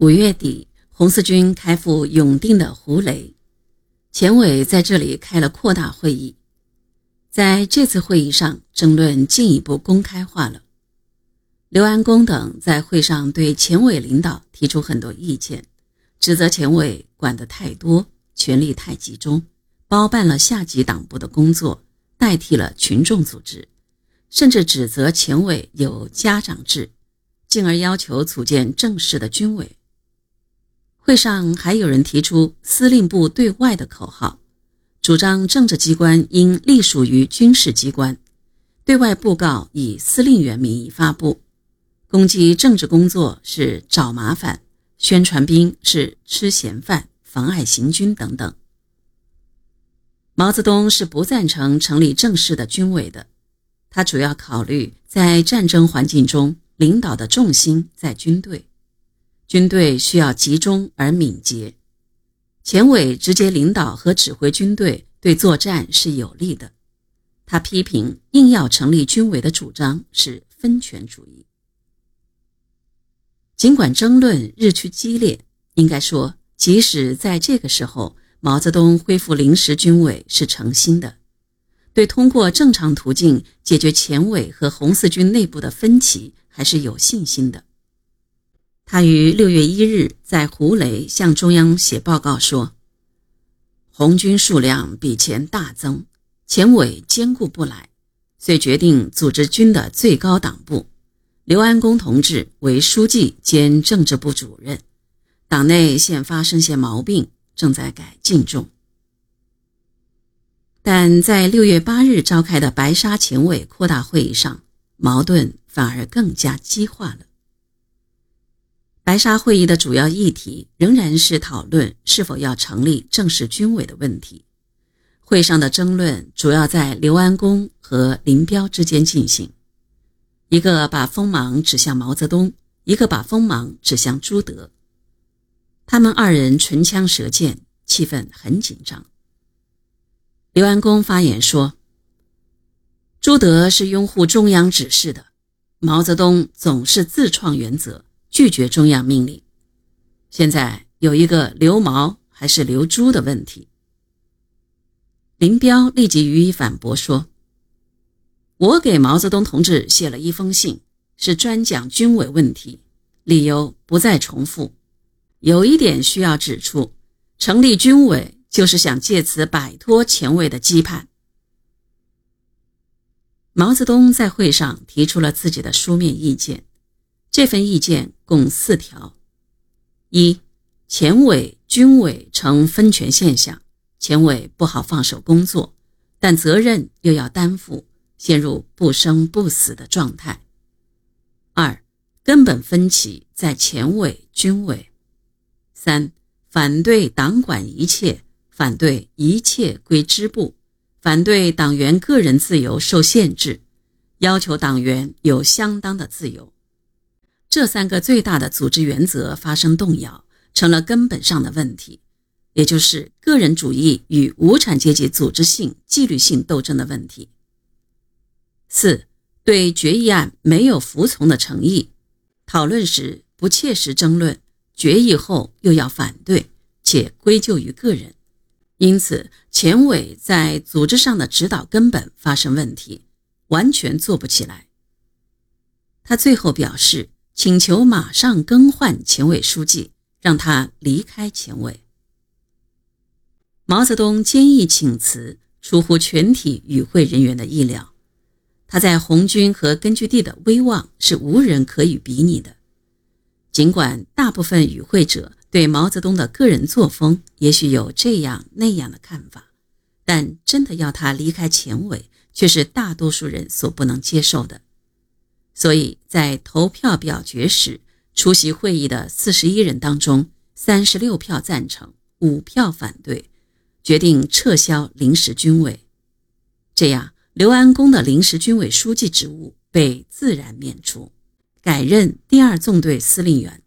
五月底，红四军开赴永定的胡雷，前委在这里开了扩大会议。在这次会议上，争论进一步公开化了。刘安公等在会上对前委领导提出很多意见，指责前委管得太多，权力太集中，包办了下级党部的工作，代替了群众组织，甚至指责前委有家长制，进而要求组建正式的军委。会上还有人提出“司令部对外”的口号，主张政治机关应隶属于军事机关，对外布告以司令员名义发布，攻击政治工作是找麻烦，宣传兵是吃闲饭，妨碍行军等等。毛泽东是不赞成成立正式的军委的，他主要考虑在战争环境中领导的重心在军队。军队需要集中而敏捷，前委直接领导和指挥军队，对作战是有利的。他批评硬要成立军委的主张是分权主义。尽管争论日趋激烈，应该说，即使在这个时候，毛泽东恢复临时军委是诚心的，对通过正常途径解决前委和红四军内部的分歧还是有信心的。他于六月一日在胡雷向中央写报告说：“红军数量比前大增，前委兼顾不来，遂决定组织军的最高党部，刘安公同志为书记兼政治部主任。党内现发生些毛病，正在改进中。”但在六月八日召开的白沙前委扩大会议上，矛盾反而更加激化了。白沙会议的主要议题仍然是讨论是否要成立正式军委的问题。会上的争论主要在刘安恭和林彪之间进行，一个把锋芒指向毛泽东，一个把锋芒指向朱德。他们二人唇枪舌剑，气氛很紧张。刘安恭发言说：“朱德是拥护中央指示的，毛泽东总是自创原则。”拒绝中央命令，现在有一个留毛还是留朱的问题。林彪立即予以反驳说：“我给毛泽东同志写了一封信，是专讲军委问题，理由不再重复。有一点需要指出，成立军委就是想借此摆脱前卫的羁绊。”毛泽东在会上提出了自己的书面意见。这份意见共四条：一、前委、军委成分权现象，前委不好放手工作，但责任又要担负，陷入不生不死的状态；二、根本分歧在前委、军委；三、反对党管一切，反对一切归支部，反对党员个人自由受限制，要求党员有相当的自由。这三个最大的组织原则发生动摇，成了根本上的问题，也就是个人主义与无产阶级组织性、纪律性斗争的问题。四，对决议案没有服从的诚意，讨论时不切实争论，决议后又要反对，且归咎于个人，因此前委在组织上的指导根本发生问题，完全做不起来。他最后表示。请求马上更换前委书记，让他离开前委。毛泽东坚毅请辞，出乎全体与会人员的意料。他在红军和根据地的威望是无人可以比拟的。尽管大部分与会者对毛泽东的个人作风也许有这样那样的看法，但真的要他离开前委，却是大多数人所不能接受的。所以在投票表决时，出席会议的四十一人当中，三十六票赞成，五票反对，决定撤销临时军委。这样，刘安恭的临时军委书记职务被自然免除，改任第二纵队司令员。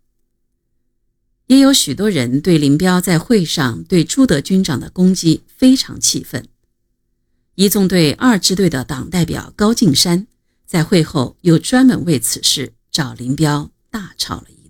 也有许多人对林彪在会上对朱德军长的攻击非常气愤。一纵队二支队的党代表高敬山。在会后，又专门为此事找林彪大吵了一。